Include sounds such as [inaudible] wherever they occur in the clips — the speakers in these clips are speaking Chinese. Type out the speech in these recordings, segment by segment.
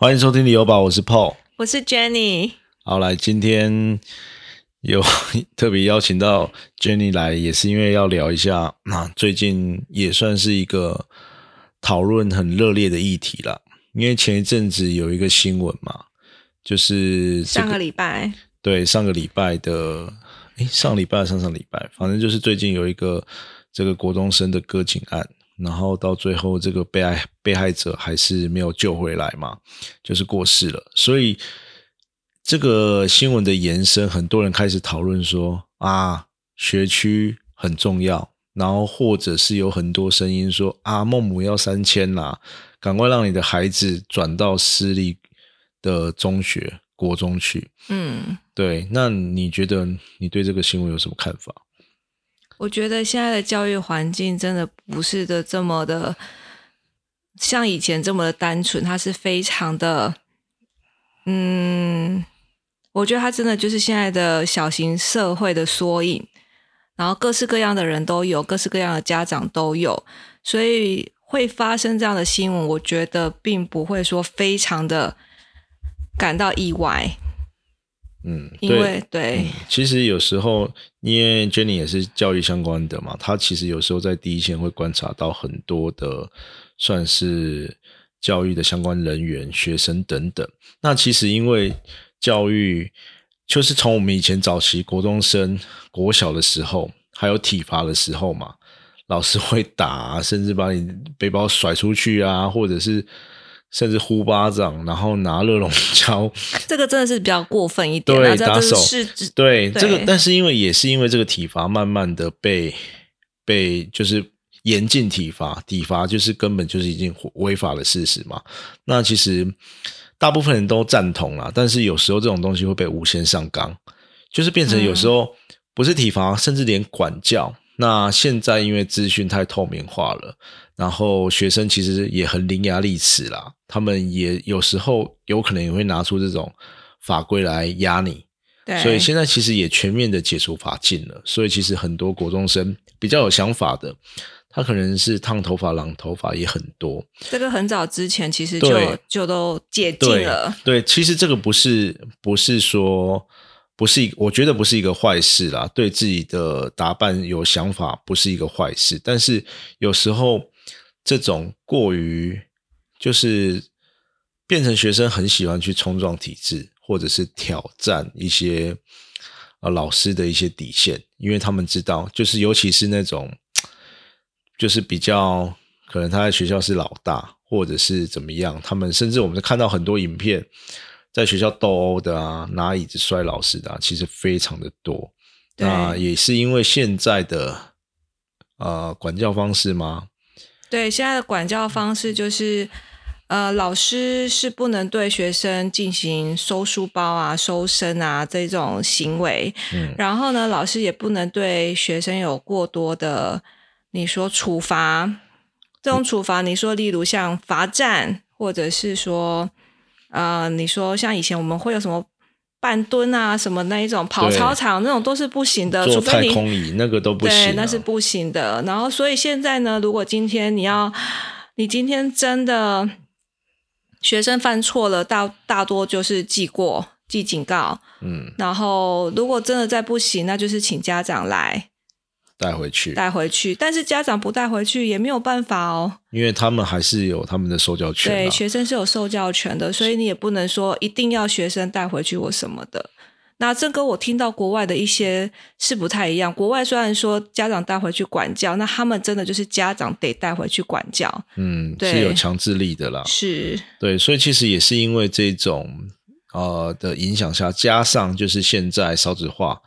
欢迎收听旅游宝，我是 Paul，我是 Jenny。好，来，今天有 [laughs] 特别邀请到 Jenny 来，也是因为要聊一下，那最近也算是一个讨论很热烈的议题了。因为前一阵子有一个新闻嘛，就是上个礼拜，对，上个礼拜的，诶，上礼拜上上礼拜，反正就是最近有一个这个国中生的割颈案。然后到最后，这个被害被害者还是没有救回来嘛，就是过世了。所以这个新闻的延伸，很多人开始讨论说啊，学区很重要。然后或者是有很多声音说啊，孟母要三迁啦，赶快让你的孩子转到私立的中学、国中去。嗯，对。那你觉得你对这个新闻有什么看法？我觉得现在的教育环境真的不是的这么的像以前这么的单纯，它是非常的，嗯，我觉得它真的就是现在的小型社会的缩影，然后各式各样的人都有，各式各样的家长都有，所以会发生这样的新闻，我觉得并不会说非常的感到意外。嗯，因为对，其实有时候，因为 Jenny 也是教育相关的嘛，他其实有时候在第一线会观察到很多的，算是教育的相关人员、学生等等。那其实因为教育，就是从我们以前早期国中生、国小的时候，还有体罚的时候嘛，老师会打，甚至把你背包甩出去啊，或者是。甚至呼巴掌，然后拿热熔胶，这个真的是比较过分一点。对，打手，对这个，但是因为也是因为这个体罚慢慢的被被就是严禁体罚，体罚就是根本就是已经违法的事实嘛。那其实大部分人都赞同啦，但是有时候这种东西会被无限上纲，就是变成有时候不是体罚，甚至连管教。那现在因为资讯太透明化了，然后学生其实也很伶牙俐齿啦，他们也有时候有可能也会拿出这种法规来压你，所以现在其实也全面的解除法禁了，所以其实很多国中生比较有想法的，他可能是烫头发、染头发也很多。这个很早之前其实就就都解禁了。对，其实这个不是不是说。不是一，我觉得不是一个坏事啦。对自己的打扮有想法，不是一个坏事。但是有时候这种过于，就是变成学生很喜欢去冲撞体制，或者是挑战一些呃老师的一些底线，因为他们知道，就是尤其是那种，就是比较可能他在学校是老大，或者是怎么样，他们甚至我们看到很多影片。在学校斗殴的啊，拿椅子摔老师的，其实非常的多。那也是因为现在的呃管教方式吗？对，现在的管教方式就是，呃，老师是不能对学生进行收书包啊、收身啊这种行为。嗯。然后呢，老师也不能对学生有过多的，你说处罚，这种处罚，你说例如像罚站，或者是说。啊，你说像以前我们会有什么半蹲啊，什么那一种跑操场那种都是不行的，除非你空椅那个都不行，那是不行的。然后所以现在呢，如果今天你要，你今天真的学生犯错了，大大多就是记过、记警告，嗯，然后如果真的再不行，那就是请家长来。带回去，带回去，但是家长不带回去也没有办法哦，因为他们还是有他们的受教权。对，学生是有受教权的，所以你也不能说一定要学生带回去或什么的。那这跟我听到国外的一些是不太一样。国外虽然说家长带回去管教，那他们真的就是家长得带回去管教，嗯，是有强制力的啦。是，对，所以其实也是因为这种呃的影响下，加上就是现在少子化。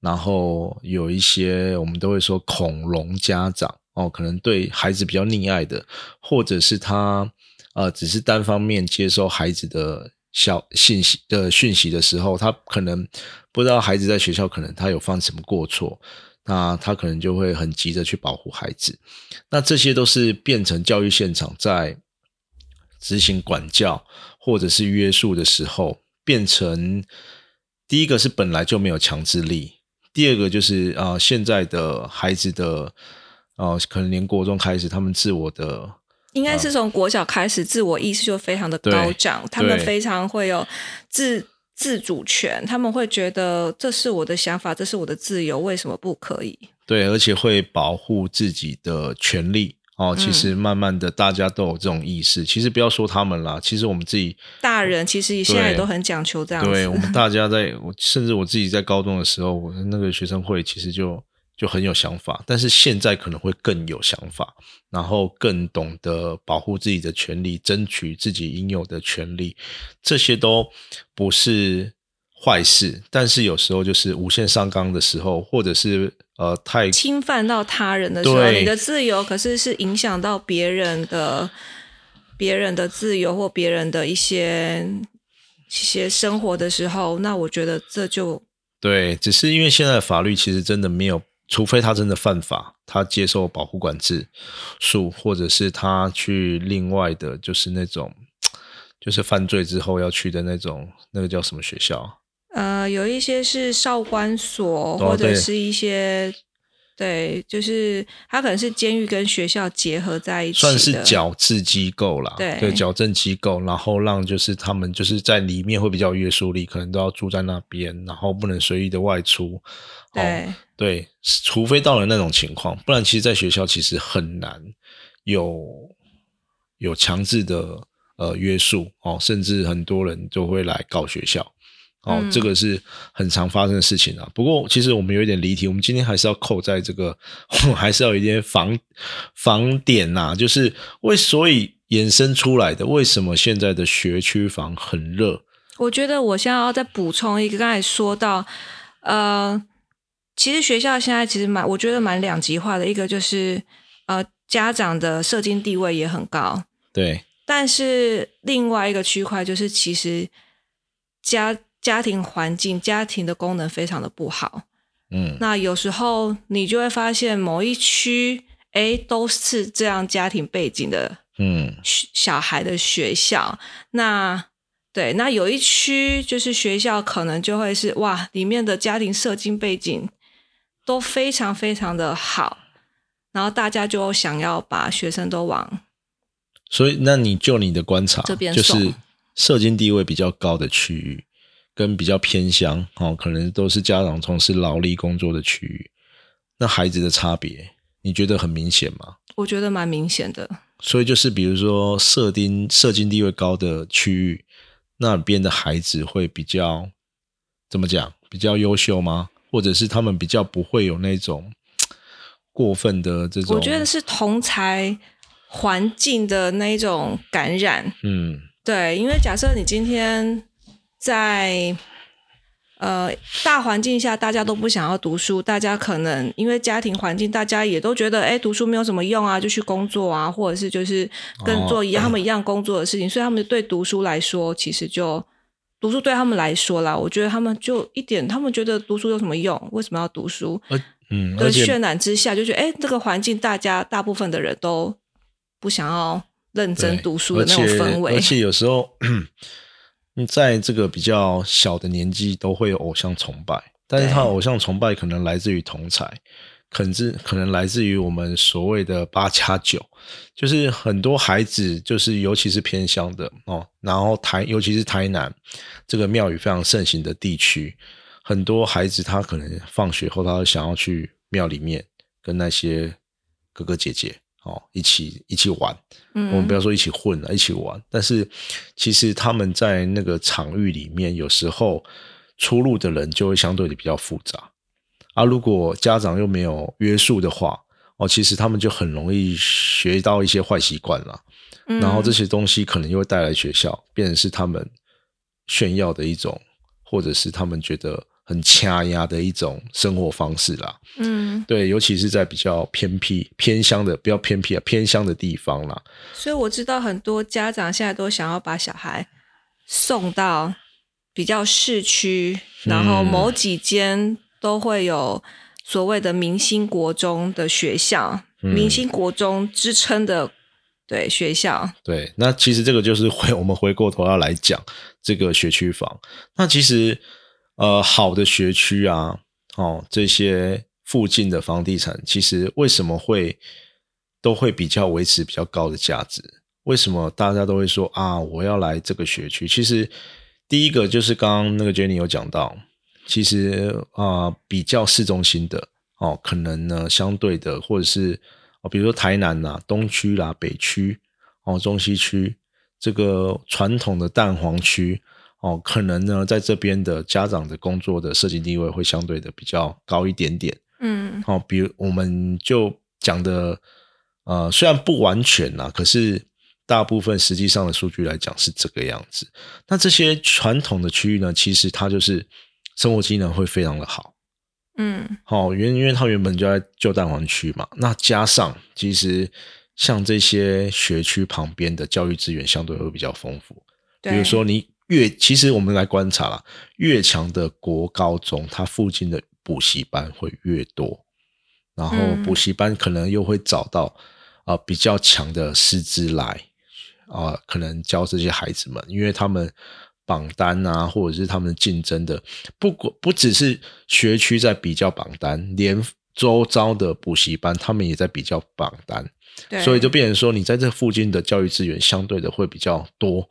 然后有一些我们都会说恐龙家长哦，可能对孩子比较溺爱的，或者是他呃只是单方面接收孩子的消信息的讯息的时候，他可能不知道孩子在学校可能他有犯什么过错，那他可能就会很急着去保护孩子。那这些都是变成教育现场在执行管教或者是约束的时候，变成第一个是本来就没有强制力。第二个就是啊，现在的孩子的啊，可能连国中开始，他们自我的应该是从国小开始，自我意识就非常的高涨，他们非常会有自自主权，他们会觉得这是我的想法，这是我的自由，为什么不可以？对，而且会保护自己的权利。哦，其实慢慢的，大家都有这种意识。其实不要说他们啦，其实我们自己大人其实现在也都很讲求这样。对我们 [laughs] 大家在，甚至我自己在高中的时候，我那个学生会其实就就很有想法，但是现在可能会更有想法，然后更懂得保护自己的权利，争取自己应有的权利，这些都不是。坏事，但是有时候就是无限上纲的时候，或者是呃太侵犯到他人的时候，你的自由可是是影响到别人的、别人的自由或别人的一些一些生活的时候，那我觉得这就对，只是因为现在法律其实真的没有，除非他真的犯法，他接受保护管制术，或者是他去另外的，就是那种就是犯罪之后要去的那种，那个叫什么学校？呃，有一些是少管所，或者是一些对，就是它可能是监狱跟学校结合在一起，算是矫治机构啦。对，矫正机构，然后让就是他们就是在里面会比较约束力，可能都要住在那边，然后不能随意的外出。对对，除非到了那种情况，不然其实在学校其实很难有有强制的呃约束哦，甚至很多人就会来告学校。哦，这个是很常发生的事情啊。不过，其实我们有一点离题，我们今天还是要扣在这个，我们还是要有一点防防点呐。就是为所以衍生出来的，为什么现在的学区房很热？我觉得我现在要再补充一个，刚才说到，呃，其实学校现在其实蛮，我觉得蛮两极化的。一个就是呃，家长的社经地位也很高，对。但是另外一个区块就是，其实家家庭环境、家庭的功能非常的不好，嗯，那有时候你就会发现某一区，哎，都是这样家庭背景的，嗯，小孩的学校，那对，那有一区就是学校可能就会是哇，里面的家庭社经背景都非常非常的好，然后大家就想要把学生都往，所以那你就你的观察，这边就是社经地位比较高的区域。跟比较偏乡哦，可能都是家长从事劳力工作的区域，那孩子的差别，你觉得很明显吗？我觉得蛮明显的。所以就是比如说，社丁社经地位高的区域，那边的孩子会比较怎么讲？比较优秀吗？或者是他们比较不会有那种过分的这种？我觉得是同才环境的那种感染。嗯，对，因为假设你今天。在呃大环境下，大家都不想要读书，大家可能因为家庭环境，大家也都觉得哎读书没有什么用啊，就去工作啊，或者是就是跟做一样他们一样工作的事情，所以他们对读书来说，其实就读书对他们来说啦，我觉得他们就一点，他们觉得读书有什么用？为什么要读书？嗯，的渲染之下，就觉得哎这个环境，大家大部分的人都不想要认真读书的那种氛围，而且有时候。[coughs] 在这个比较小的年纪，都会有偶像崇拜，但是他偶像崇拜可能来自于同才，可能是可能来自于我们所谓的八加九，就是很多孩子，就是尤其是偏乡的哦，然后台尤其是台南这个庙宇非常盛行的地区，很多孩子他可能放学后，他想要去庙里面跟那些哥哥姐姐。哦，一起一起玩，我们不要说一起混了，一起玩。但是其实他们在那个场域里面，有时候出入的人就会相对的比较复杂。啊如果家长又没有约束的话，哦，其实他们就很容易学到一些坏习惯了。然后这些东西可能又会带来学校，变成是他们炫耀的一种，或者是他们觉得。很掐压的一种生活方式啦，嗯，对，尤其是在比较偏僻、偏乡的、比较偏僻啊、偏乡的地方啦。所以我知道很多家长现在都想要把小孩送到比较市区，然后某几间都会有所谓的明星国中的学校，明星国中之称的对学校。对，那其实这个就是回我们回过头要来讲这个学区房，那其实。呃，好的学区啊，哦，这些附近的房地产，其实为什么会都会比较维持比较高的价值。为什么大家都会说啊，我要来这个学区？其实第一个就是刚刚那个 Jenny 有讲到，其实啊，比较市中心的哦，可能呢相对的，或者是哦，比如说台南呐、东区啦、北区哦、中西区这个传统的蛋黄区。哦，可能呢，在这边的家长的工作的设计地位会相对的比较高一点点。嗯，好，比如我们就讲的，呃，虽然不完全啦，可是大部分实际上的数据来讲是这个样子。那这些传统的区域呢，其实它就是生活机能会非常的好。嗯，好，原因为它原本就在旧蛋黄区嘛，那加上其实像这些学区旁边的教育资源相对会比较丰富，比如说你。越其实我们来观察啦，越强的国高中，它附近的补习班会越多，然后补习班可能又会找到啊比较强的师资来啊，可能教这些孩子们，因为他们榜单啊，或者是他们竞争的，不过不只是学区在比较榜单，连周遭的补习班他们也在比较榜单，所以就变成说，你在这附近的教育资源相对的会比较多。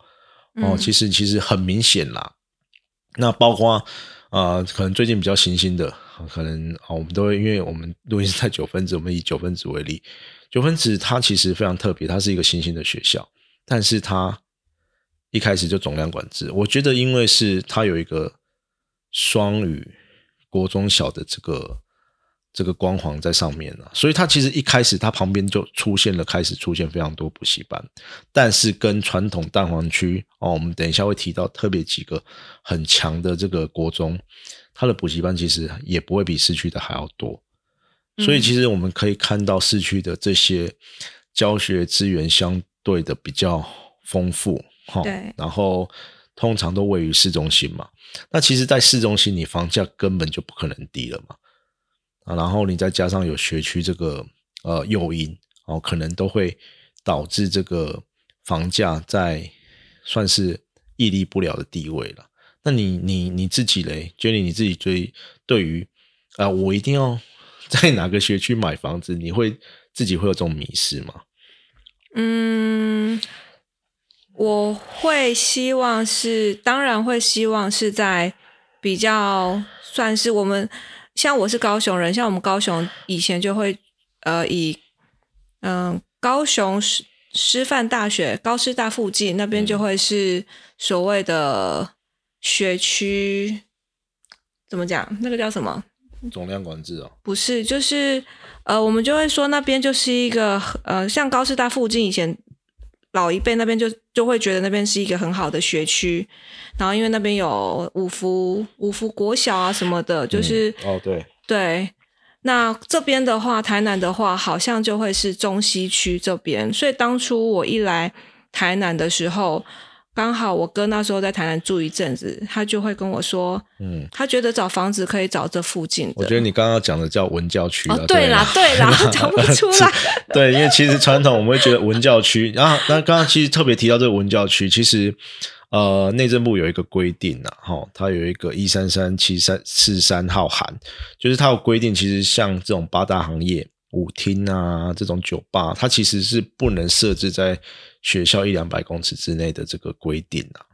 哦，其实其实很明显啦。那包括呃，可能最近比较新兴的，可能啊，我们都会因为我们录音是在九分子，我们以九分子为例，九分子它其实非常特别，它是一个新兴的学校，但是它一开始就总量管制。我觉得，因为是它有一个双语国中小的这个。这个光环在上面了，所以它其实一开始它旁边就出现了，开始出现非常多补习班，但是跟传统蛋黄区哦，我们等一下会提到特别几个很强的这个国中，它的补习班其实也不会比市区的还要多，所以其实我们可以看到市区的这些教学资源相对的比较丰富，哈，对，然后通常都位于市中心嘛，那其实，在市中心你房价根本就不可能低了嘛。然后你再加上有学区这个呃诱因哦，可能都会导致这个房价在算是屹立不了的地位了。那你你你自己嘞，Jenny，你自己对对于啊，我一定要在 [laughs] 哪个学区买房子，你会自己会有这种迷失吗？嗯，我会希望是，当然会希望是在比较算是我们。像我是高雄人，像我们高雄以前就会，呃，以嗯高雄师师范大学高师大附近那边就会是所谓的学区，怎么讲？那个叫什么？总量管制哦？不是，就是呃，我们就会说那边就是一个呃，像高师大附近以前。老一辈那边就就会觉得那边是一个很好的学区，然后因为那边有五福五福国小啊什么的，就是哦对。对，那这边的话，台南的话好像就会是中西区这边，所以当初我一来台南的时候。刚好我哥那时候在台南住一阵子，他就会跟我说，嗯，他觉得找房子可以找这附近的。我觉得你刚刚讲的叫文教区哦，对啦，对啦，[laughs] 讲不出来。[laughs] 对，因为其实传统我们会觉得文教区，然后那刚刚其实特别提到这个文教区，其实呃，内政部有一个规定呐，哈，它有一个一三三七三四三号函，就是它有规定，其实像这种八大行业。舞厅啊，这种酒吧，它其实是不能设置在学校一两百公尺之内的这个规定啊。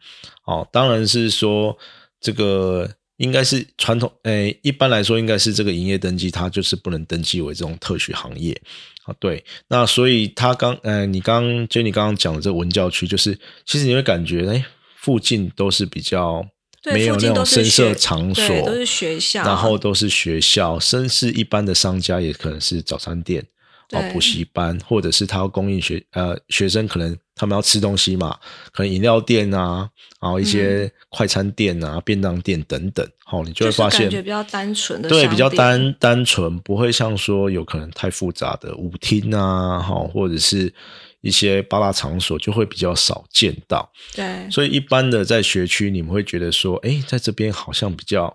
哦，当然是说这个应该是传统，诶，一般来说应该是这个营业登记，它就是不能登记为这种特许行业啊。对，那所以他刚，呃，你刚就你刚刚讲的这个文教区，就是其实你会感觉，哎，附近都是比较。没有那种深色场所，都是学校，然后都是学校，甚至一般的商家也可能是早餐店、哦补习班，或者是他要供应学呃学生，可能他们要吃东西嘛，可能饮料店啊，然后一些快餐店啊、便当店等等，好，你就会发现感觉比较单纯的，对，比较单单纯，不会像说有可能太复杂的舞厅啊，好，或者是。一些八大场所就会比较少见到，对，所以一般的在学区，你们会觉得说，哎，在这边好像比较，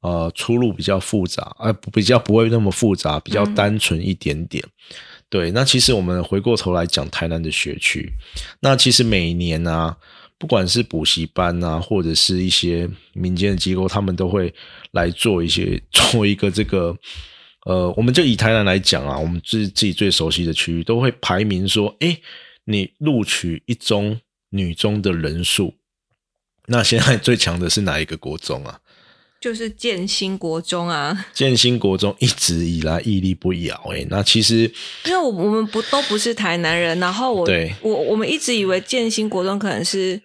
呃，出路比较复杂，呃比较不会那么复杂，比较单纯一点点。对，那其实我们回过头来讲台南的学区，那其实每年啊，不管是补习班啊，或者是一些民间的机构，他们都会来做一些 [laughs] 做一个这个呃，我们就以台南来讲啊，我们自自己最熟悉的区域，都会排名说，哎，你录取一中女中的人数，那现在最强的是哪一个国中啊？就是建新国中啊，[laughs] 建新国中一直以来屹立不摇哎，那其实因为我我们不都不是台南人，然后我我我们一直以为建新国中可能是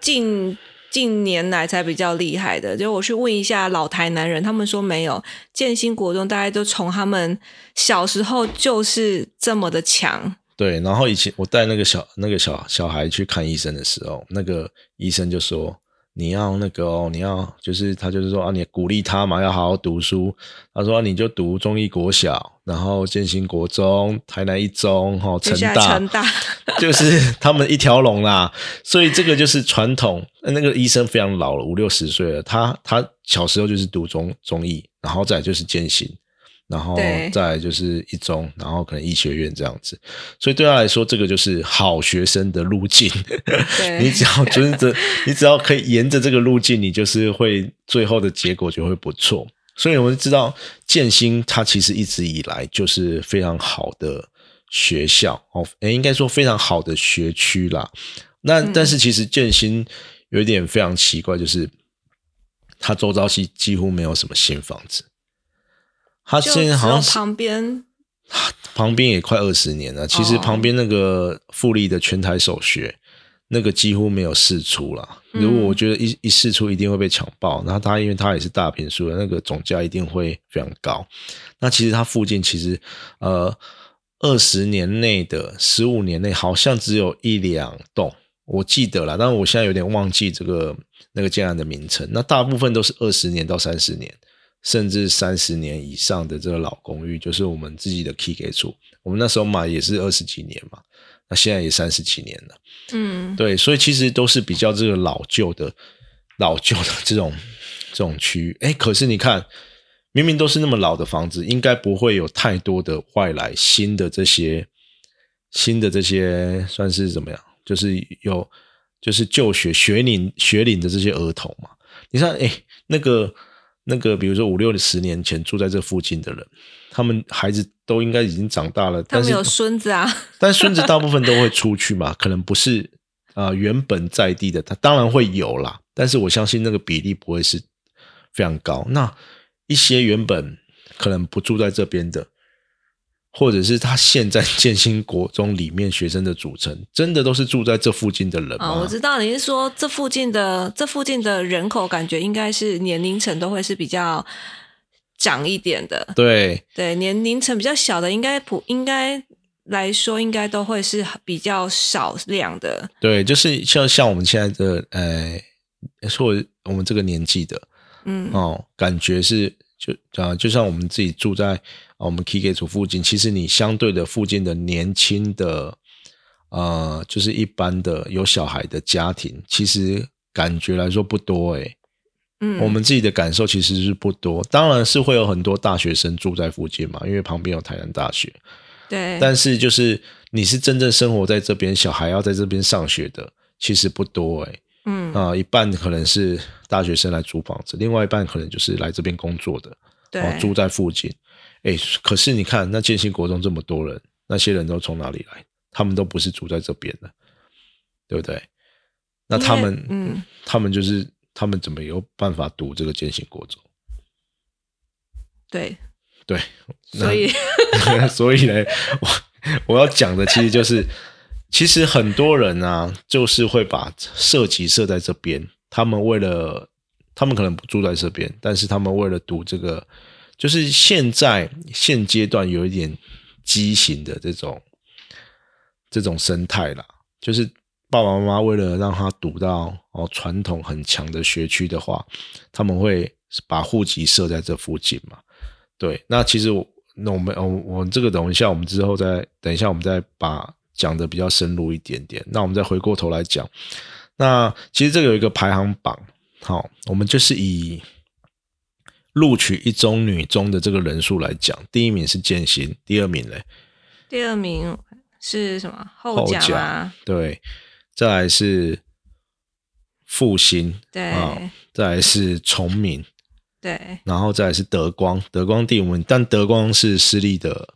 近近年来才比较厉害的，就我去问一下老台南人，他们说没有建新国中，大概都从他们小时候就是这么的强。对，然后以前我带那个小那个小小孩去看医生的时候，那个医生就说。你要那个哦，你要就是他就是说啊，你鼓励他嘛，要好好读书。他说你就读中医国小，然后建新国中、台南一中、哈成大，成大 [laughs] 就是他们一条龙啦。所以这个就是传统。那个医生非常老了，五六十岁了，他他小时候就是读中中医，然后再就是建新。然后再就是一中，然后可能医学院这样子，所以对他来说，这个就是好学生的路径。[laughs] 你只要遵着，[laughs] 你只要可以沿着这个路径，你就是会最后的结果就会不错。所以我们知道建新，它其实一直以来就是非常好的学校哦，诶，应该说非常好的学区啦。那但是其实建新有一点非常奇怪，就是它周遭期几乎没有什么新房子。他现在好像旁边，旁边也快二十年了。其实旁边那个富力的全台首学，那个几乎没有试出了。如果我觉得一一试出一定会被抢爆，那他因为他也是大平数的，那个总价一定会非常高。那其实它附近其实呃二十年内的十五年内好像只有一两栋，我记得了，但是我现在有点忘记这个那个建案的名称。那大部分都是二十年到三十年。甚至三十年以上的这个老公寓，就是我们自己的 key 给处。我们那时候买也是二十几年嘛，那现在也三十几年了。嗯，对，所以其实都是比较这个老旧的、老旧的 [laughs] 这种这种区域。哎，可是你看，明明都是那么老的房子，应该不会有太多的外来新的这些新的这些算是怎么样？就是有就是就学学龄学龄的这些儿童嘛。你看，哎，那个。那个，比如说五六十年前住在这附近的人，他们孩子都应该已经长大了，他们有孙子啊。但孙子大部分都会出去嘛，可能不是啊原本在地的，他当然会有啦。但是我相信那个比例不会是非常高。那一些原本可能不住在这边的。或者是他现在建新国中里面学生的组成，真的都是住在这附近的人吗？我知道你是说这附近的这附近的人口，感觉应该是年龄层都会是比较长一点的。对对，年龄层比较小的，应该普应该来说，应该都会是比较少量的。对，就是像像我们现在的呃，说我们这个年纪的，嗯哦，感觉是就啊，就像我们自己住在啊。我们 K K 组附近，其实你相对的附近的年轻的，呃，就是一般的有小孩的家庭，其实感觉来说不多诶。嗯，我们自己的感受其实是不多，当然是会有很多大学生住在附近嘛，因为旁边有台南大学。对。但是就是你是真正生活在这边，小孩要在这边上学的，其实不多诶。嗯。啊，一半可能是大学生来租房子，另外一半可能就是来这边工作的，对，住在附近。哎，可是你看，那建新国中这么多人，那些人都从哪里来？他们都不是住在这边的，对不对？那他们，嗯，他们就是他们怎么有办法读这个建新国中？对，对，所以，[laughs] 所以呢，我我要讲的其实就是，其实很多人啊，就是会把设籍设在这边，他们为了，他们可能不住在这边，但是他们为了读这个。就是现在现阶段有一点畸形的这种这种生态啦，就是爸爸妈妈为了让他读到哦传统很强的学区的话，他们会把户籍设在这附近嘛。对，那其实我那我们我我这个等一下我们之后再等一下我们再把讲的比较深入一点点。那我们再回过头来讲，那其实这个有一个排行榜，好，我们就是以。录取一中女中的这个人数来讲，第一名是建新，第二名嘞？第二名是什么？后甲对，再来是复兴，对，再来是崇明，对然后再来是德光，德光第五名，但德光是私立的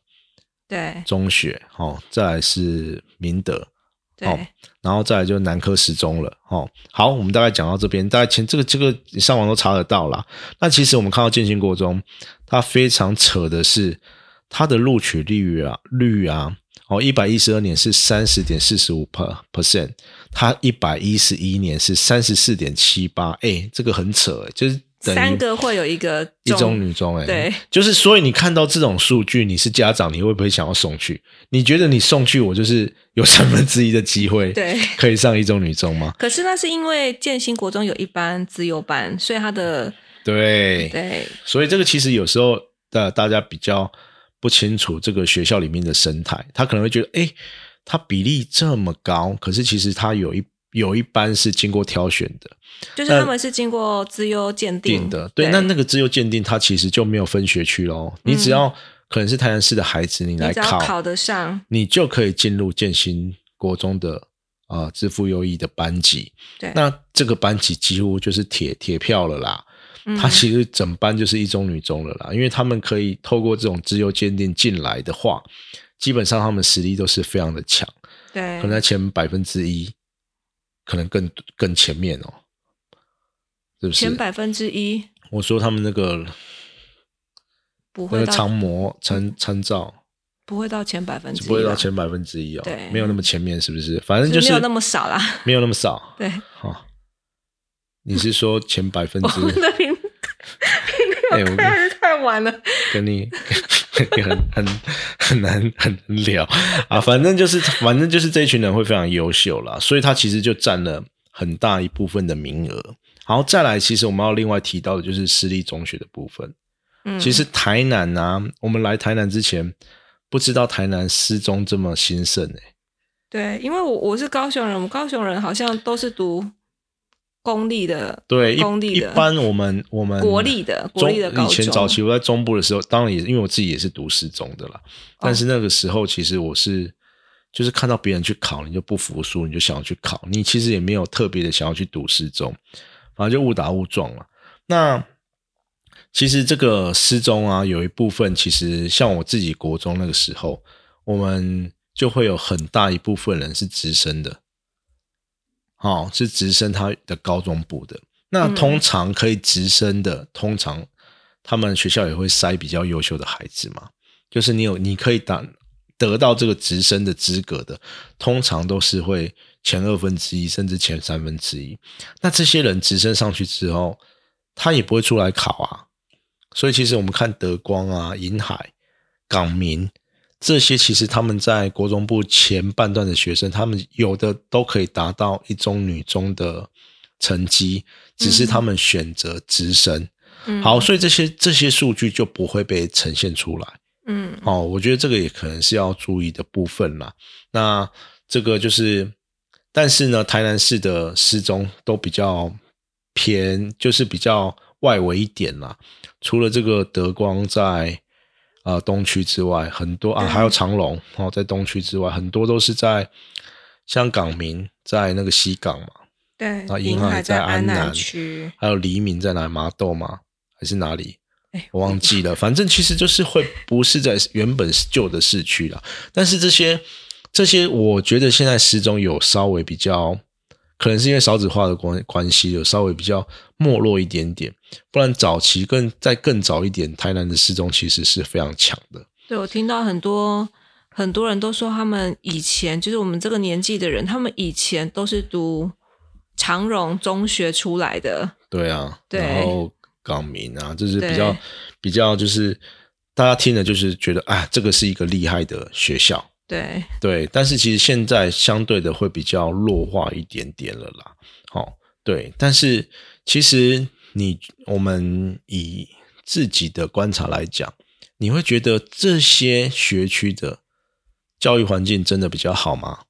对中学，哦，再来是明德，对哦然后再来就南科十中了，哦，好，我们大概讲到这边，大概前这个这个你上网都查得到啦。那其实我们看到建新国中，它非常扯的是它的录取率啊率啊，哦，一百一十二年是三十点四十五 per percent，它一百一十一年是三十四点七八，哎，这个很扯，就是三个会有一个一中女中、哎，对，就是所以你看到这种数据，你是家长，你会不会想要送去？你觉得你送去，我就是有三分之一的机会，[laughs] 对。可以上一中女中吗？可是那是因为建新国中有一班自由班，所以他的对，对。所以这个其实有时候的大家比较不清楚这个学校里面的生态，他可能会觉得，哎，它比例这么高，可是其实它有一有一班是经过挑选的，就是他们是经过资优鉴定。定的，对，那那个自由鉴定，它其实就没有分学区喽。你只要可能是台南市的孩子，你来考，考得上，你就可以进入建新国中的啊支付优异的班级。对，那这个班级几乎就是铁铁票了啦。嗯。它其实整班就是一中女中了啦，因为他们可以透过这种自由鉴定进来的话，基本上他们实力都是非常的强，对。可能在前百分之一，可能更更前面哦，是不是？前百分之一。我说他们那个不会那个长模参参照，不会到前百分之一，不会到前百分之一哦，对。没有那么前面，是不是？反正就是就没有那么少啦。没有那么少，对，哦、你是说前百分之 [laughs] 哎、我还是太晚了。跟你很很很难很难聊啊，反正就是反正就是这一群人会非常优秀啦，所以他其实就占了很大一部分的名额。然后再来，其实我们要另外提到的就是私立中学的部分。嗯，其实台南啊，我们来台南之前不知道台南私中这么兴盛诶、对，因为我我是高雄人，我们高雄人好像都是读公立的，对，一公立的一般我们我们国立的国立的高中。以前早期我在中部的时候，当然也因为我自己也是读私中的啦，哦。但是那个时候其实我是就是看到别人去考，你就不服输，你就想要去考，你其实也没有特别的想要去读私中，反正就误打误撞了。那其实这个私中啊，有一部分其实像我自己国中那个时候，我们就会有很大一部分人是直升的，哦，是直升他的高中部的。那嗯通常可以直升的，通常他们学校也会筛比较优秀的孩子嘛，就是你有你可以打得到这个直升的资格的，通常都是会前二分之一甚至前三分之一。那这些人直升上去之后，他也不会出来考啊。所以其实我们看德光啊、银海、港民这些，其实他们在国中部前半段的学生，他们有的都可以达到一中、女中的成绩，只是他们选择直升。嗯好，所以这些这些数据就不会被呈现出来。嗯哦，我觉得这个也可能是要注意的部分啦。那这个就是，但是呢，台南市的市中都比较偏，就是比较外围一点啦。除了这个德光在呃东区之外，很多啊，对还有长隆哦，在东区之外，很多都是在香港民在那个西港嘛，对啊，银海海安在安南区，还有黎明在哪里？麻豆吗？还是哪里？哎，我忘记了，反正其实就是会不是在原本旧的市区了，但是这些这些，我觉得现在失踪有稍微比较，可能是因为少子化的关关系，有稍微比较没落一点点，不然早期更在更早一点，台南的失踪其实是非常强的。对我听到很多很多人都说，他们以前就是我们这个年纪的人，他们以前都是读长荣中学出来的，对啊，对然后港民啊，就是比较比较就是大家听了就是觉得啊，这个是一个厉害的学校。对对，但是其实现在相对的会比较弱化一点点了啦。好、对，但是其实你我们以自己的观察来讲，你会觉得这些学区的教育环境真的比较好吗？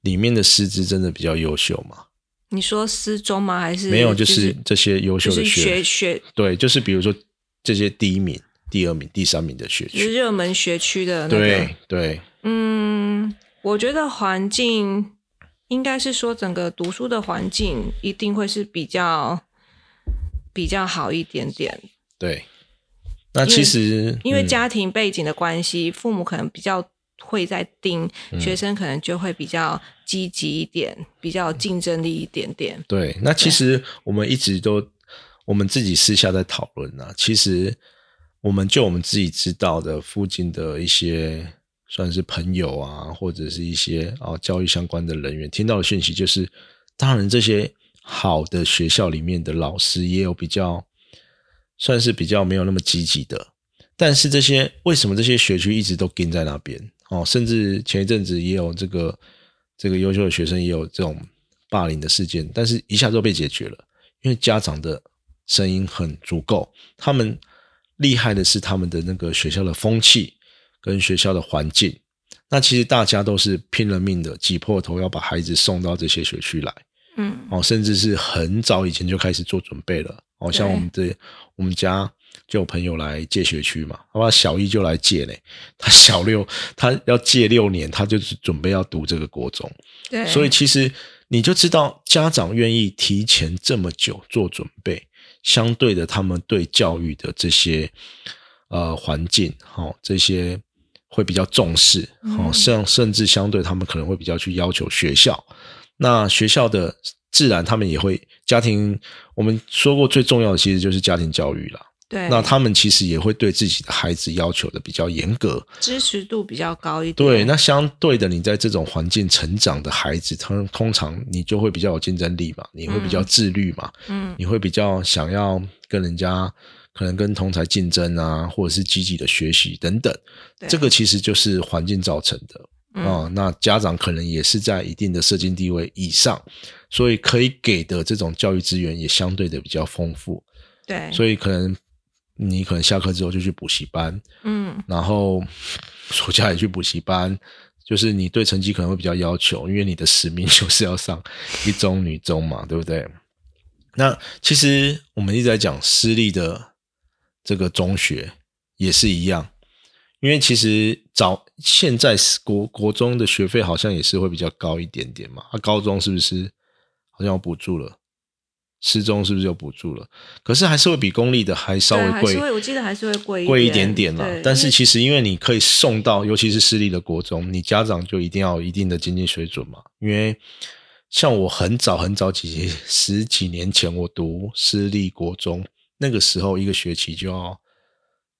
里面的师资真的比较优秀吗？你说师中吗？还是没有，就是这些优秀就是的学学学对，就是比如说这些第一名、第二名、第三名的学就是区，热门学区的那个。对对，嗯，我觉得环境应该是说整个读书的环境一定会是比较比较好一点点。对，那其实因为家庭背景的关系，父母可能比较会在盯学生，可能就会比较积极一点，比较竞争力一点点。对，那其实我们一直都我们自己私下在讨论呢。其实我们就我们自己知道的附近的一些算是朋友啊，或者是一些啊教育相关的人员听到的讯息，就是当然这些好的学校里面的老师也有比较。算是比较没有那么积极的，但是这些为什么这些学区一直都跟在那边哦？甚至前一阵子也有这个这个优秀的学生也有这种霸凌的事件，但是一下就被解决了，因为家长的声音很足够。他们厉害的是他们的那个学校的风气跟学校的环境。那其实大家都是拼了命的挤破头要把孩子送到这些学区来，嗯，哦，甚至是很早以前就开始做准备了。哦，像我们的我们家就有朋友来借学区嘛，好吧，小一就来借嘞。[laughs] 他小六，他要借六年，他就是准备要读这个国中。对，所以其实你就知道，家长愿意提前这么久做准备，相对的，他们对教育的这些呃环境，哈，这些会比较重视，哦，甚甚至相对他们可能会比较去要求学校。那学校的。自然，他们也会家庭。我们说过，最重要的其实就是家庭教育了。对，那他们其实也会对自己的孩子要求的比较严格，支持度比较高一点。对，那相对的，你在这种环境成长的孩子，他通常你就会比较有竞争力嘛，你会比较自律嘛，嗯，你会比较想要跟人家可能跟同才竞争啊，或者是积极的学习等等。这个其实就是环境造成的。啊，那家长可能也是在一定的社经地位以上，所以可以给的这种教育资源也相对的比较丰富。对，所以可能你可能下课之后就去补习班，嗯，然后暑假也去补习班，就是你对成绩可能会比较要求，因为你的使命就是要上一中、女中嘛，[laughs] 对不对？那其实我们一直在讲私立的这个中学也是一样。因为其实早现在国国中的学费好像也是会比较高一点点嘛，啊，高中是不是好像要补助了？私中是不是有补助了？可是还是会比公立的还稍微贵，我记得还是会贵贵一点点啦。但是其实因为你可以送到，尤其是私立的国中，你家长就一定要有一定的经济水准嘛。因为像我很早很早几十几年前我读私立国中，那个时候一个学期就要。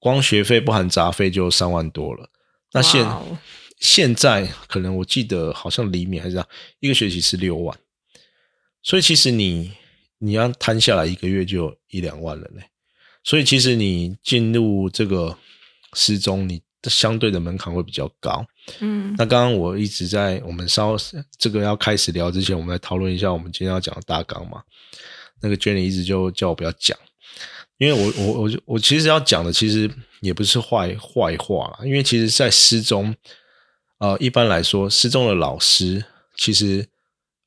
光学费不含杂费就三万多了，那现现在可能我记得好像厘米还是这样，一个学期是六万，所以其实你你要摊下来一个月就一两万了呢。所以其实你进入这个失踪，你相对的门槛会比较高。嗯，那刚刚我一直在我们稍这个要开始聊之前，我们来讨论一下我们今天要讲的大纲嘛。那个 Jenny 一直就叫我不要讲。因为我我我我其实要讲的其实也不是坏坏话啦，因为其实，在失踪，呃，一般来说，失踪的老师其实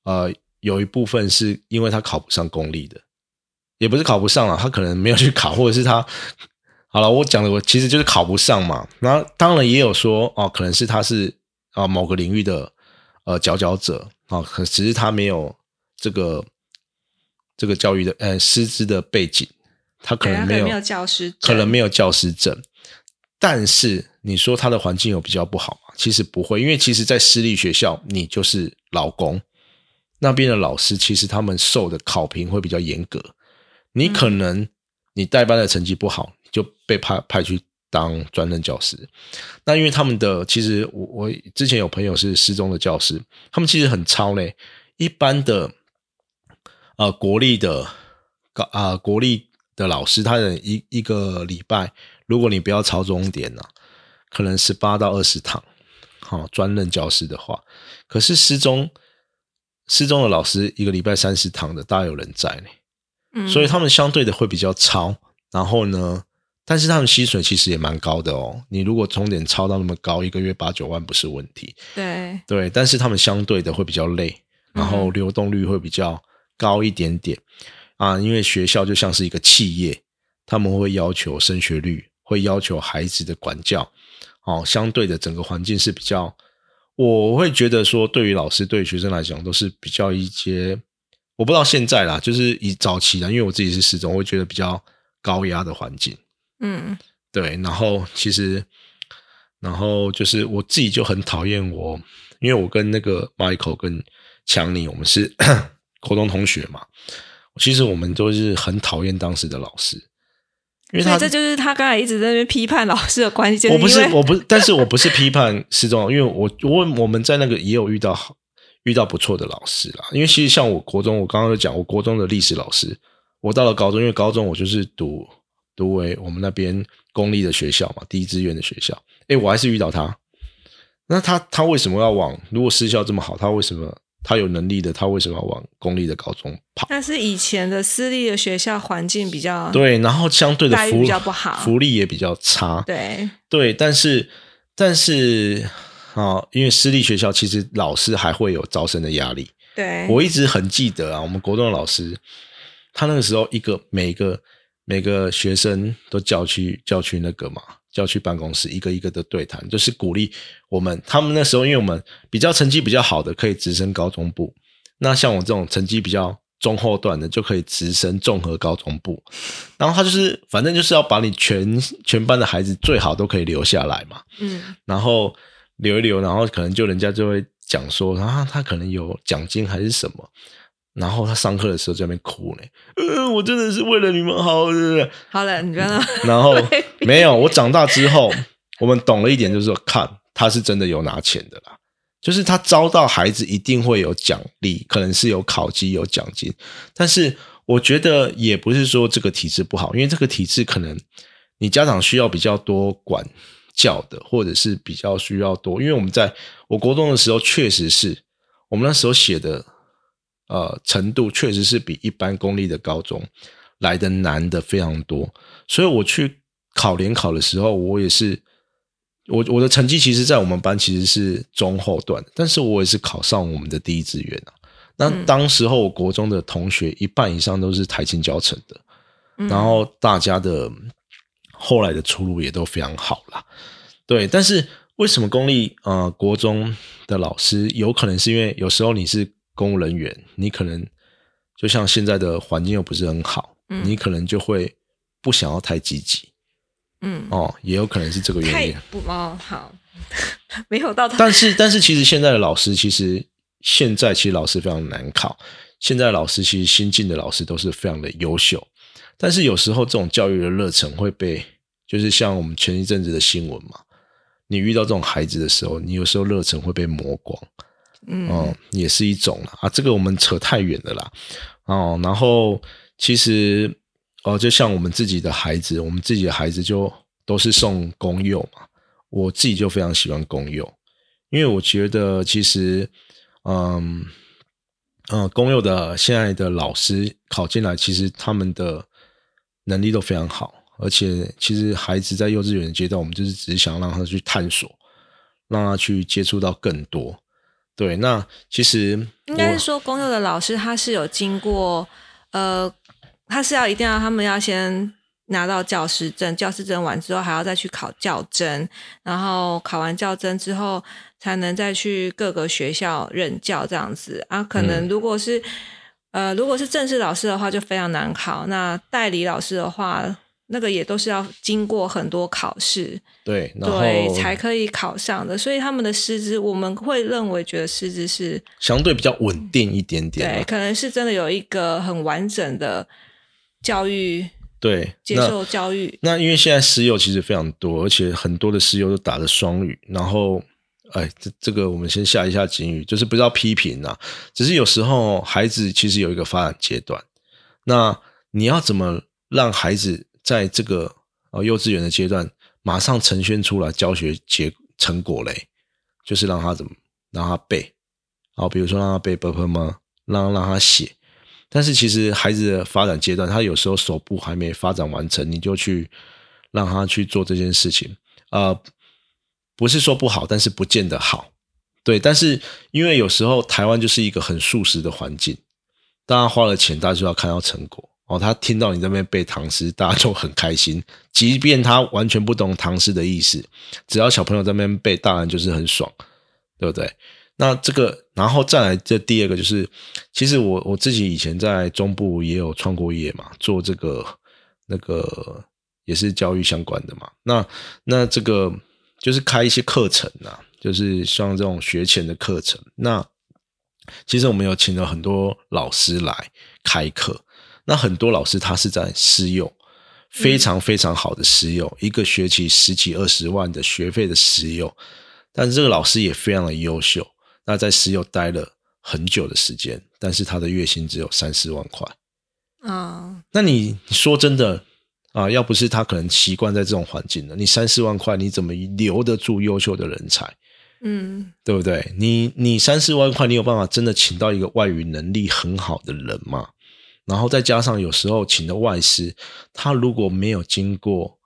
呃有一部分是因为他考不上公立的，也不是考不上了，他可能没有去考，或者是他 [laughs] 好了，我讲的我其实就是考不上嘛。然后当然也有说哦，可能是他是啊某个领域的呃佼佼者啊，可只是他没有这个这个教育的呃师资的背景。他可能没有教师，可能没有教师证，但是你说他的环境有比较不好吗？其实不会，因为其实，在私立学校，你就是老公那边的老师，其实他们受的考评会比较严格。你可能你代班的成绩不好，就被派派去当专任教师。那因为他们的其实，我我之前有朋友是失踪的教师，他们其实很超嘞。一般的呃国立的高啊国立。的老师，他的一一个礼拜，如果你不要超重点呢，可能十八到二十堂，好专任教师的话，可是失中失中的老师一个礼拜三十堂的，大有人在呢，嗯，所以他们相对的会比较超，然后呢，但是他们薪水其实也蛮高的哦，你如果重点超到那么高，一个月八九万不是问题，对。对，但是他们相对的会比较累，然后流动率会比较高一点点。啊，因为学校就像是一个企业，他们会要求升学率，会要求孩子的管教，哦，相对的整个环境是比较，我会觉得说，对于老师对学生来讲都是比较一些，我不知道现在啦，就是以早期的，因为我自己是师中，我会觉得比较高压的环境。嗯，对，然后其实，然后就是我自己就很讨厌我，因为我跟那个 Michael 跟强尼，我们是 [coughs] 高中同学嘛。其实我们都是很讨厌当时的老师，因为他这就是他刚才一直在那边批判老师的关系。我不是，我不是，但是我不是批判师中，因为我我我们在那个也有遇到好遇到不错的老师啦。因为其实像我国中，我刚刚就讲，我国中的历史老师，我到了高中，因为高中我就是读读为我们那边公立的学校嘛，第一志愿的学校。哎，我还是遇到他。那他他为什么要往？如果私校这么好，他为什么？他有能力的，他为什么要往公立的高中跑？但是以前的私立的学校环境比较对，然后相对的福利比较不好，福利也比较差。对对，但是但是啊，因为私立学校其实老师还会有招生的压力。对，我一直很记得啊，我们国中的老师，他那个时候一个每个每个学生都叫去叫去那个嘛。叫去办公室，一个一个的对谈，就是鼓励我们。他们那时候，因为我们比较成绩比较好的，可以直升高中部；那像我这种成绩比较中后段的，就可以直升综合高中部。然后他就是，反正就是要把你全全班的孩子最好都可以留下来嘛。嗯。然后留一留，然后可能就人家就会讲说啊，他可能有奖金还是什么。然后他上课的时候在那边哭呢，嗯，我真的是为了你们好，好了，你知道。然后 [laughs] 没有，我长大之后，我们懂了一点，就是说，看他是真的有拿钱的啦，就是他招到孩子一定会有奖励，可能是有考绩、有奖金。但是我觉得也不是说这个体制不好，因为这个体制可能你家长需要比较多管教的，或者是比较需要多，因为我们在我国中的时候，确实是我们那时候写的。呃，程度确实是比一般公立的高中来的难的非常多，所以我去考联考的时候，我也是我我的成绩其实，在我们班其实是中后段，但是我也是考上我们的第一志愿啊。那当时候我国中的同学一半以上都是台青教成的，然后大家的后来的出路也都非常好啦。对，但是为什么公立呃国中的老师有可能是因为有时候你是。公务人员，你可能就像现在的环境又不是很好，你可能就会不想要太积极，嗯，哦，也有可能是这个原因。不哦，好，[laughs] 没有到。但是，但是，其实现在的老师，其实现在其实老师非常难考。现在老师其实新进的老师都是非常的优秀，但是有时候这种教育的热忱会被，就是像我们前一阵子的新闻嘛，你遇到这种孩子的时候，你有时候热忱会被磨光。嗯，也是一种啊，这个我们扯太远了啦。哦，然后其实哦，就像我们自己的孩子，我们自己的孩子就都是送公幼嘛。我自己就非常喜欢公幼，因为我觉得其实，嗯嗯，公幼的现在的老师考进来，其实他们的能力都非常好，而且其实孩子在幼稚园的阶段，我们就是只是想让他去探索，让他去接触到更多。对，那其实应该是说，公幼的老师他是有经过，呃，他是要一定要他们要先拿到教师证，教师证完之后还要再去考教甄，然后考完教甄之后才能再去各个学校任教这样子啊。可能如果是呃，如果是正式老师的话，就非常难考。那代理老师的话。那个也都是要经过很多考试，对对，才可以考上的。所以他们的师资，我们会认为觉得师资是相对比较稳定一点点，对，可能是真的有一个很完整的教育，对，接受教育。那因为现在师幼其实非常多，而且很多的师幼都打着双语。然后，哎，这这个我们先下一下警语，就是不要批评啊，只是有时候孩子其实有一个发展阶段，那你要怎么让孩子？在这个呃幼稚园的阶段，马上呈现出来教学结成果嘞，就是让他怎么让他背，然后，比如说让他背 b p 吗？让让他写。但是其实孩子的发展阶段，他有时候手部还没发展完成，你就去让他去做这件事情，呃，不是说不好，但是不见得好。对，但是因为有时候台湾就是一个很素食的环境，大家花了钱，大家就要看到成果。哦，他听到你这边背唐诗，大家就很开心。即便他完全不懂唐诗的意思，只要小朋友在那边背，大人就是很爽。对不对？那这个，然后再来这第二个就是，其实我我自己以前在中部也有创过业嘛，做这个那个也是教育相关的嘛。那那这个就是开一些课程啊，就是像这种学前的课程。那其实我们有请了很多老师来开课，那很多老师他是在私用，非常非常好的私用，一个学期十几二十万的学费的私用，但是这个老师也非常的优秀。那在石油待了很久的时间，但是他的月薪只有三四万块啊。那你说真的啊，要不是他可能习惯在这种环境呢，你三四万块你怎么留得住优秀的人才？嗯，对不对？你你三四万块，你有办法真的请到一个外语能力很好的人吗？然后再加上有时候请的外师，他如果没有经过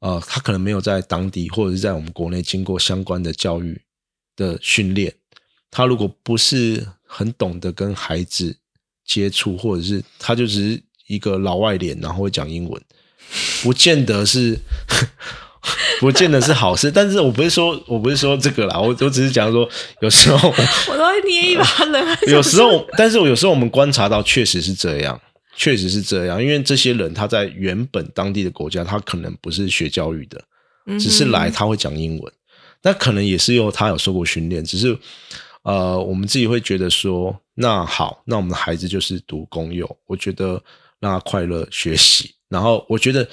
呃，他可能没有在当地或者是在我们国内经过相关的教育的训练。他如果不是很懂得跟孩子接触，或者是他就只是一个老外脸，然后会讲英文，不见得是，不见得是好事。但是我不是说，我不是说这个啦，我我只是讲说，有时候 [laughs] 我都会捏一把冷汗。[laughs] 有时候，但是我有时候我们观察到，确实是这样，确实是这样。因为这些人他在原本当地的国家，他可能不是学教育的，只是来他会讲英文，那可能也是因为他有受过训练，只是。呃，我们自己会觉得说，那好，那我们的孩子就是读公幼，我觉得让他快乐学习。然后我觉得，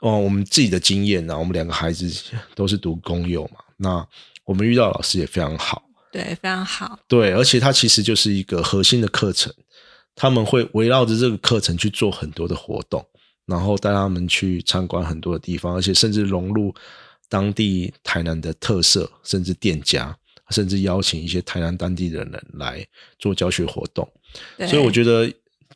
哦，我们自己的经验呢，我们两个孩子都是读公幼嘛，那我们遇到老师也非常好，对，非常好，对，而且他其实就是一个核心的课程，他们会围绕着这个课程去做很多的活动，然后带他们去参观很多的地方，而且甚至融入当地台南的特色，甚至店家。甚至邀请一些台南当地的人来做教学活动，所以我觉得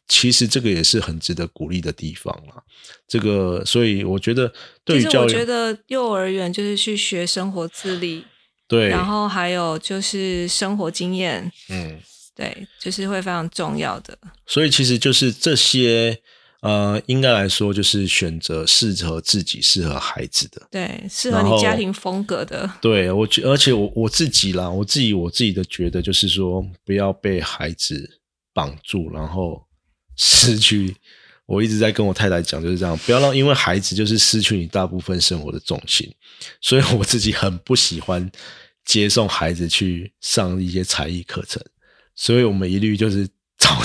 其实这个也是很值得鼓励的地方啊。这个，所以我觉得对于教育，我觉得幼儿园就是去学生活自理，对，然后还有就是生活经验，嗯，对，就是会非常重要的。所以其实就是这些。呃，应该来说就是选择适合自己、适合孩子的，对，适合你家庭风格的。对我觉，而且我我自己啦，我自己我自己的觉得就是说，不要被孩子绑住，然后失去。我一直在跟我太太讲，就是这样，不要让因为孩子就是失去你大部分生活的重心。所以我自己很不喜欢接送孩子去上一些才艺课程，所以我们一律就是找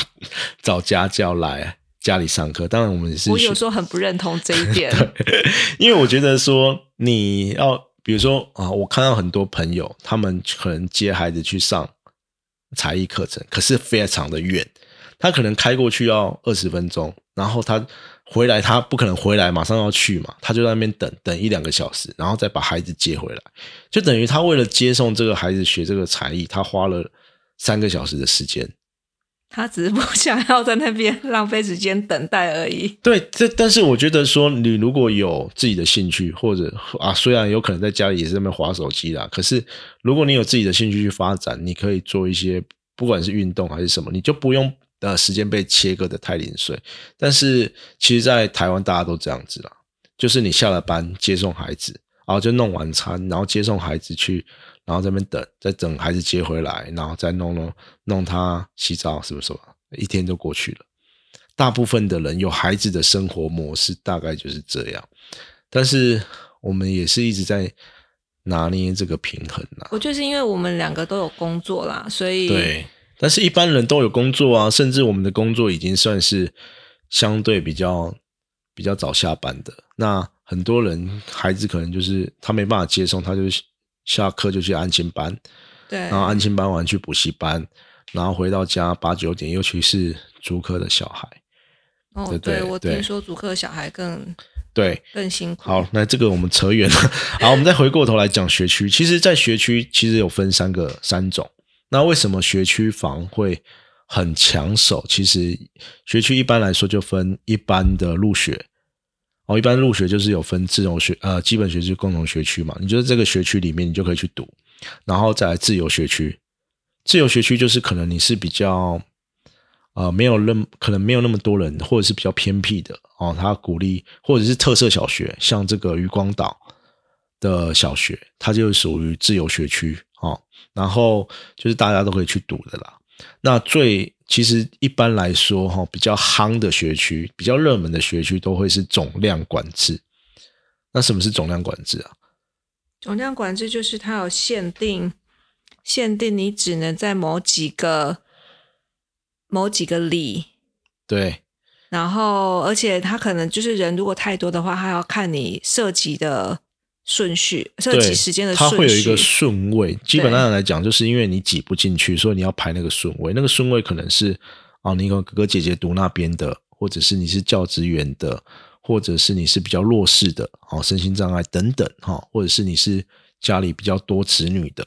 找家教来。家里上课，当然我们是。我有时候很不认同这一点，[laughs] 因为我觉得说你要，比如说啊，我看到很多朋友，他们可能接孩子去上才艺课程，可是非常的远，他可能开过去要二十分钟，然后他回来，他不可能回来马上要去嘛，他就在那边等等一两个小时，然后再把孩子接回来，就等于他为了接送这个孩子学这个才艺，他花了三个小时的时间。他只是不想要在那边浪费时间等待而已。对，这但是我觉得说，你如果有自己的兴趣，或者啊，虽然有可能在家里也是在那边划手机啦，可是如果你有自己的兴趣去发展，你可以做一些不管是运动还是什么，你就不用呃时间被切割的太零碎。但是其实，在台湾大家都这样子啦，就是你下了班接送孩子，然后就弄晚餐，然后接送孩子去。然后这边等，再等孩子接回来，然后再弄弄弄他洗澡，什么什么？一天就过去了。大部分的人有孩子的生活模式大概就是这样，但是我们也是一直在拿捏这个平衡啦。我就是因为我们两个都有工作啦，所以对。但是一般人都有工作啊，甚至我们的工作已经算是相对比较比较早下班的。那很多人孩子可能就是他没办法接送，他就。下课就去安亲班，对，然后安亲班完去补习班，然后回到家八九点，尤其是主科的小孩。哦，对，我听说主科的小孩更对更辛苦。好，那这个我们扯远了。好，我们再回过头来讲学区。其实，在学区其实有分三个三种。那为什么学区房会很抢手？其实学区一般来说就分一般的入学。哦，一般入学就是有分自由学呃基本学区、共同学区嘛。你觉得这个学区里面你就可以去读，然后再来自由学区。自由学区就是可能你是比较呃没有那么可能没有那么多人，或者是比较偏僻的哦。他鼓励或者是特色小学，像这个渔光岛的小学，它就属于自由学区哦，然后就是大家都可以去读的啦。那最其实一般来说哈，比较夯的学区，比较热门的学区都会是总量管制。那什么是总量管制啊？总量管制就是它有限定，限定你只能在某几个某几个里。对。然后，而且它可能就是人如果太多的话，它要看你涉及的顺序、涉及时间的顺序。它会有一个顺位。基本上来讲，就是因为你挤不进去，所以你要排那个顺位。那个顺位可能是啊，你跟哥哥姐姐读那边的，或者是你是教职员的。或者是你是比较弱势的，哦，身心障碍等等，哈，或者是你是家里比较多子女的，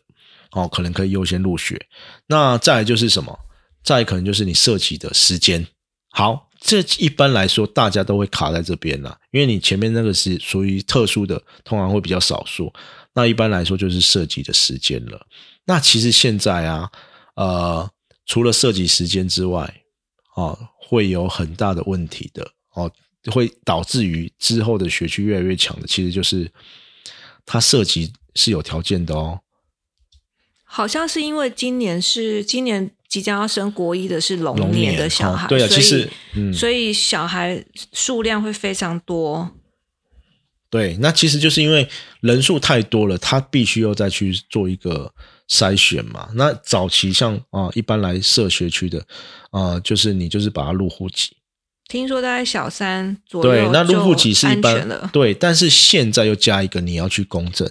哦，可能可以优先入学。那再来就是什么？再可能就是你涉及的时间。好，这一般来说大家都会卡在这边啦，因为你前面那个是属于特殊的，通常会比较少数。那一般来说就是涉及的时间了。那其实现在啊，呃，除了涉及时间之外，哦，会有很大的问题的，哦。会导致于之后的学区越来越强的，其实就是它涉及是有条件的哦。好像是因为今年是今年即将要升国一的是龙年的小孩，对啊，其实所以小孩数量会非常多。对，那其实就是因为人数太多了，他必须要再去做一个筛选嘛。那早期像啊，一般来设学区的啊，就是你就是把它入户籍。听说大概小三左右，对，那入户籍是一般了。对，但是现在又加一个，你要去公证。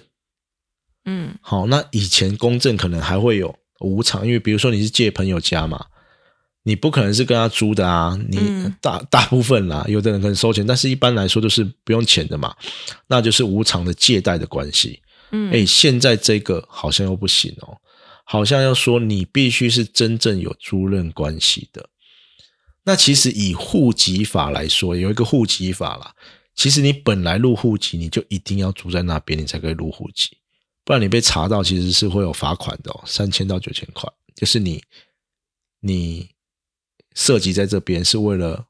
嗯，好，那以前公证可能还会有无偿，因为比如说你是借朋友家嘛，你不可能是跟他租的啊，你大大部分啦，有的人可能收钱，但是一般来说都是不用钱的嘛，那就是无偿的借贷的关系。嗯，哎，现在这个好像又不行哦，好像要说你必须是真正有租赁关系的。那其实以户籍法来说，有一个户籍法啦。其实你本来入户籍，你就一定要住在那边，你才可以入户籍，不然你被查到，其实是会有罚款的哦，三千到九千块。就是你你涉及在这边是为了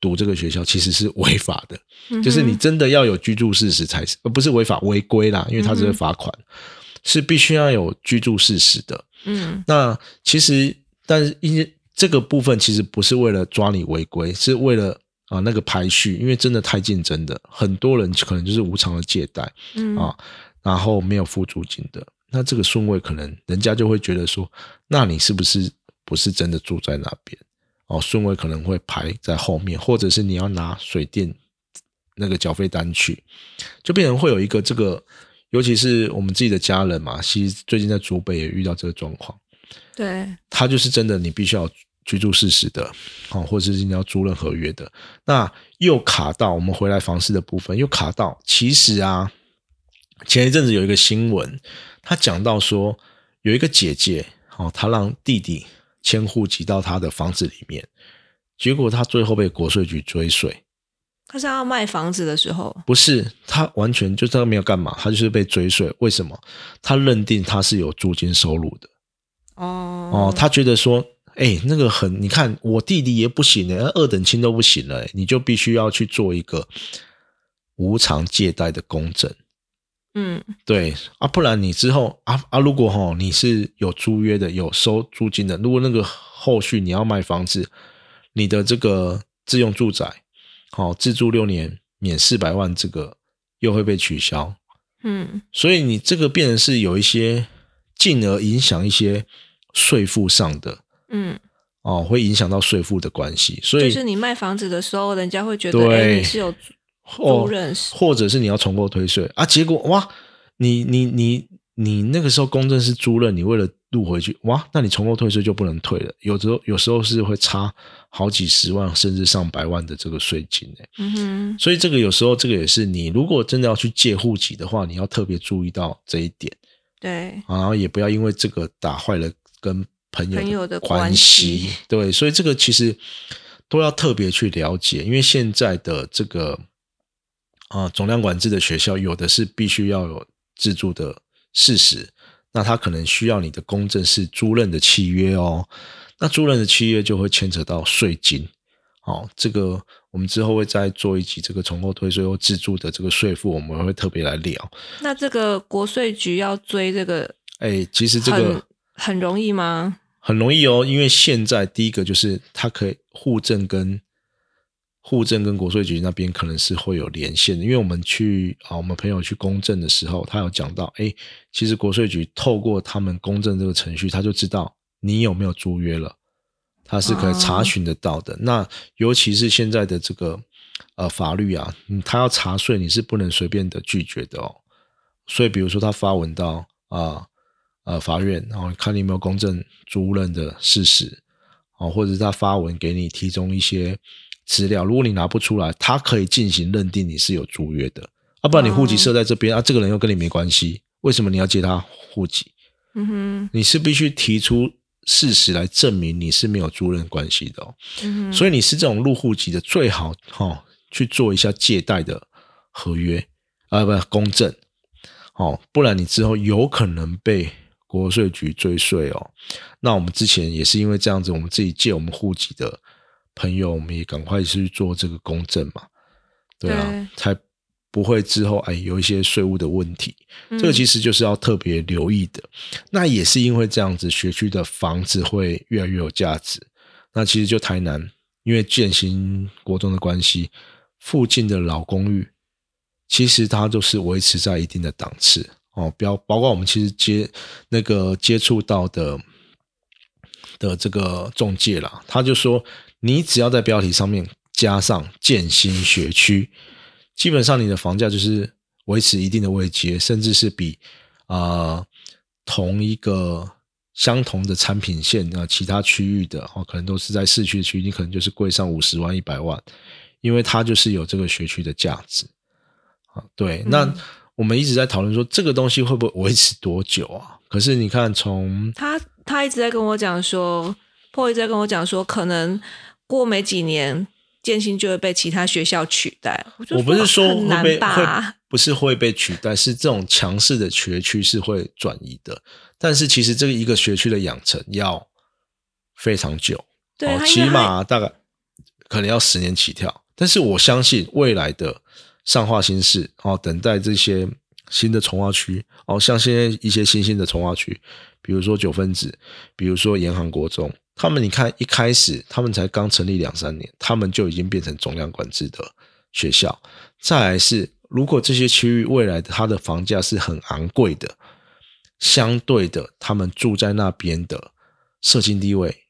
读这个学校，其实是违法的。就是你真的要有居住事实才是，而不是违法违规啦，因为它是罚款，是必须要有居住事实的。嗯，那其实但是因这个部分其实不是为了抓你违规，是为了啊那个排序，因为真的太竞争的，很多人可能就是无偿的借贷，嗯啊，然后没有付租金的，那这个顺位可能人家就会觉得说，那你是不是不是真的住在那边？哦，顺位可能会排在后面，或者是你要拿水电那个缴费单去，就变成会有一个这个，尤其是我们自己的家人嘛，其实最近在竹北也遇到这个状况，对，他就是真的，你必须要。居住事实的，哦，或者是你要租任合约的，那又卡到我们回来房事的部分，又卡到。其实啊，前一阵子有一个新闻，他讲到说，有一个姐姐，哦，她让弟弟迁户籍到她的房子里面，结果她最后被国税局追税。他是要卖房子的时候？不是，他完全就他没有干嘛，他就是被追税。为什么？他认定他是有租金收入的。哦哦，他觉得说。哎，那个很，你看我弟弟也不行呢，二等亲都不行了，你就必须要去做一个无偿借贷的公证。嗯，对啊，不然你之后啊啊，如果哈你是有租约的，有收租金的，如果那个后续你要卖房子，你的这个自用住宅，好自住六年免四百万，这个又会被取消。嗯，所以你这个变成是有一些，进而影响一些税负上的。嗯，哦，会影响到税负的关系，所以就是你卖房子的时候，人家会觉得哎，你是有租认识，或者是你要重购退税啊？结果哇，你你你你那个时候公证是租任，你为了录回去哇，那你重购退税就不能退了。有时候有时候是会差好几十万甚至上百万的这个税金哎，嗯哼，所以这个有时候这个也是你如果真的要去借户籍的话，你要特别注意到这一点，对，然后也不要因为这个打坏了跟。朋友的关系，对，所以这个其实都要特别去了解，因为现在的这个啊总量管制的学校，有的是必须要有自住的事实，那他可能需要你的公证是租赁的契约哦，那租赁的契约就会牵扯到税金，好，这个我们之后会再做一集这个重构退税或自住的这个税负，我们会特别来聊。那这个国税局要追这个。哎，其实这个很容易吗？很容易哦，因为现在第一个就是它可以互证跟户政跟国税局那边可能是会有连线的，因为我们去啊，我们朋友去公证的时候，他有讲到，哎，其实国税局透过他们公证这个程序，他就知道你有没有租约了，他是可以查询得到的。那尤其是现在的这个呃法律啊，他要查税，你是不能随便的拒绝的哦。所以，比如说他发文到啊。呃，法院，然后看你有没有公证租赁的事实，哦，或者是他发文给你提供一些资料，如果你拿不出来，他可以进行认定你是有租约的，啊，不然你户籍设在这边啊，这个人又跟你没关系，为什么你要借他户籍？嗯哼，你是必须提出事实来证明你是没有租赁关系的哦，嗯所以你是这种入户籍的，最好哈去做一下借贷的合约啊，不公证，哦，不然你之后有可能被。国税局追税哦，那我们之前也是因为这样子，我们自己借我们户籍的朋友，我们也赶快去做这个公证嘛，对啊，才不会之后哎有一些税务的问题。这个其实就是要特别留意的。那也是因为这样子，学区的房子会越来越有价值。那其实就台南，因为建新国中的关系，附近的老公寓，其实它就是维持在一定的档次。哦，标包括我们其实接那个接触到的的这个中介啦，他就说，你只要在标题上面加上建新学区，基本上你的房价就是维持一定的位阶，甚至是比啊同一个相同的产品线啊其他区域的哦，可能都是在市区的区，你可能就是贵上五十万一百万，因为它就是有这个学区的价值啊。对，那。我们一直在讨论说这个东西会不会维持多久啊？可是你看，从他他一直在跟我讲说，破一直在跟我讲说，可能过没几年，建新就会被其他学校取代。我不是说会被会不是会被取代，是这种强势的学区是会转移的。但是其实这个一个学区的养成要非常久，对，起码大概可能要十年起跳。但是我相信未来的。上化新市哦，等待这些新的从化区哦，像现在一些新兴的从化区，比如说九分子，比如说沿航国中，他们你看一开始他们才刚成立两三年，他们就已经变成总量管制的学校。再来是，如果这些区域未来它的房价是很昂贵的，相对的，他们住在那边的社经地位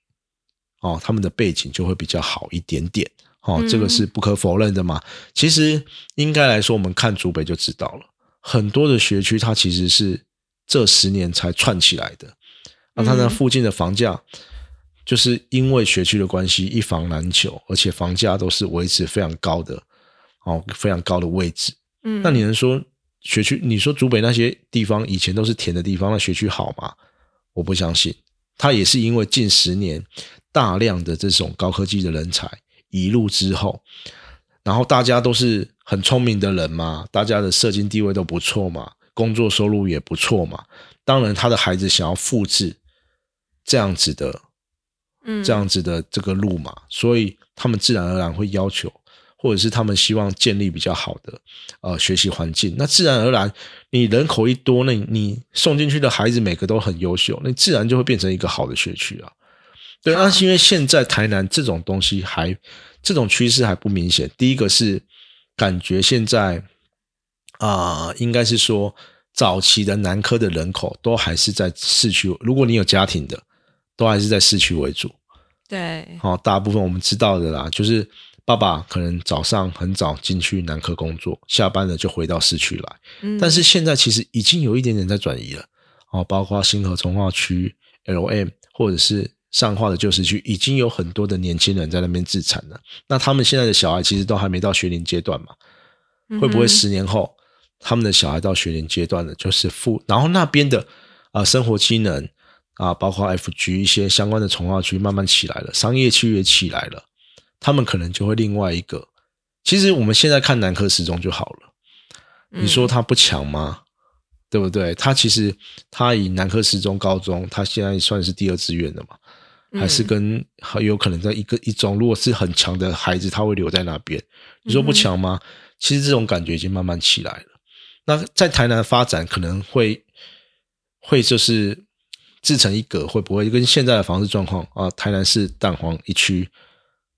哦，他们的背景就会比较好一点点。哦，这个是不可否认的嘛。其实应该来说，我们看竹北就知道了，很多的学区它其实是这十年才串起来的。那它那附近的房价，就是因为学区的关系，一房难求，而且房价都是维持非常高的，哦，非常高的位置。嗯，那你能说学区？你说竹北那些地方以前都是田的地方，那学区好吗？我不相信。它也是因为近十年大量的这种高科技的人才。移入之后，然后大家都是很聪明的人嘛，大家的社经地位都不错嘛，工作收入也不错嘛。当然，他的孩子想要复制这样子的，嗯，这样子的这个路嘛，所以他们自然而然会要求，或者是他们希望建立比较好的呃学习环境。那自然而然，你人口一多，那你送进去的孩子每个都很优秀，那自然就会变成一个好的学区啊。对，那是因为现在台南这种东西还这种趋势还不明显。第一个是感觉现在啊，应该是说早期的南科的人口都还是在市区。如果你有家庭的，都还是在市区为主。对，好，大部分我们知道的啦，就是爸爸可能早上很早进去南科工作，下班了就回到市区来。嗯，但是现在其实已经有一点点在转移了。哦，包括新河从化区、L.M. 或者是。上化的旧市区已经有很多的年轻人在那边自产了，那他们现在的小孩其实都还没到学龄阶段嘛？会不会十年后他们的小孩到学龄阶段了，就是父，然后那边的啊生活机能啊，包括 F G 一些相关的从化区慢慢起来了，商业区也起来了，他们可能就会另外一个。其实我们现在看南科时钟就好了，你说他不强吗？对不对？他其实他以南科时钟高中，他现在算是第二志愿的嘛。还是跟很有可能在一个一中，如果是很强的孩子，他会留在那边。你说不强吗？其实这种感觉已经慢慢起来了。那在台南发展可能会会就是自成一格，会不会跟现在的房子状况啊？台南市蛋黄一区，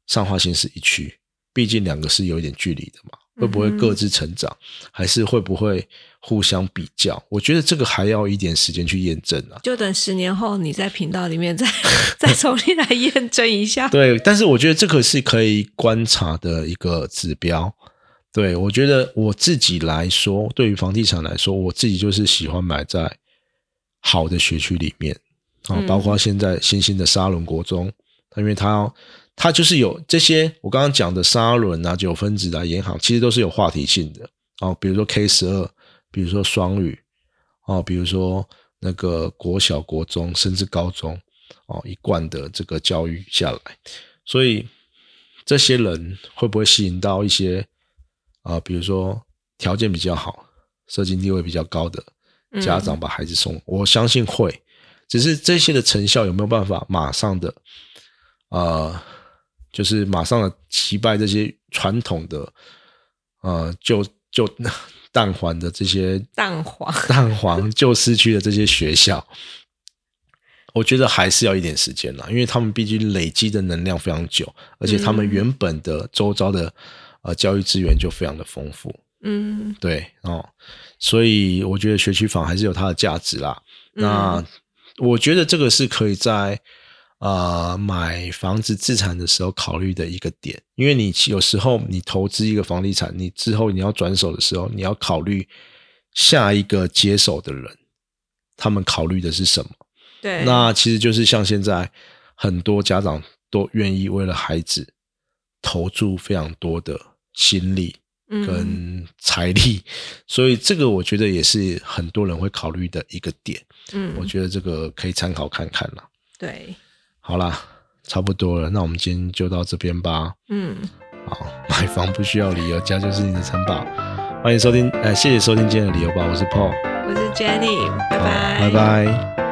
上化新市一区，毕竟两个是有一点距离的嘛，会不会各自成长，还是会不会互相比较？我觉得这个还要一点时间去验证啊。就等十年后你在频道里面再再重新来验证一下。对，但是我觉得这个是可以观察的一个指标。对我觉得我自己来说，对于房地产来说，我自己就是喜欢买在。好的学区里面啊，包括现在新兴的沙伦国中，因为它它就是有这些我刚刚讲的沙伦啊、九分子啊、银行，其实都是有话题性的哦。比如说 K 十二，比如说双语哦，比如说那个国小、国中甚至高中哦，一贯的这个教育下来，所以这些人会不会吸引到一些啊？比如说条件比较好、社经地位比较高的？家长把孩子送，我相信会，只是这些的成效有没有办法马上的，呃，就是马上的击败这些传统的，呃，就就 [laughs] 蛋黄的这些蛋黄。[laughs] 蛋黄旧市区的这些学校，我觉得还是要一点时间了，因为他们毕竟累积的能量非常久，而且他们原本的周遭的呃教育资源就非常的丰富。嗯，对哦，所以我觉得学区房还是有它的价值啦。那我觉得这个是可以在呃买房子自产的时候考虑的一个点，因为你有时候你投资一个房地产，你之后你要转手的时候，你要考虑下一个接手的人，他们考虑的是什么？对，那其实就是像现在很多家长都愿意为了孩子投注非常多的心力。跟财力，所以这个我觉得也是很多人会考虑的一个点。嗯，我觉得这个可以参考看看啦。对，好啦，差不多了，那我们今天就到这边吧。嗯，好，买房不需要理由，家就是你的城堡。欢迎收听，呃，谢谢收听今天的理由吧，我是 Paul，我是 Jenny，拜拜，拜拜。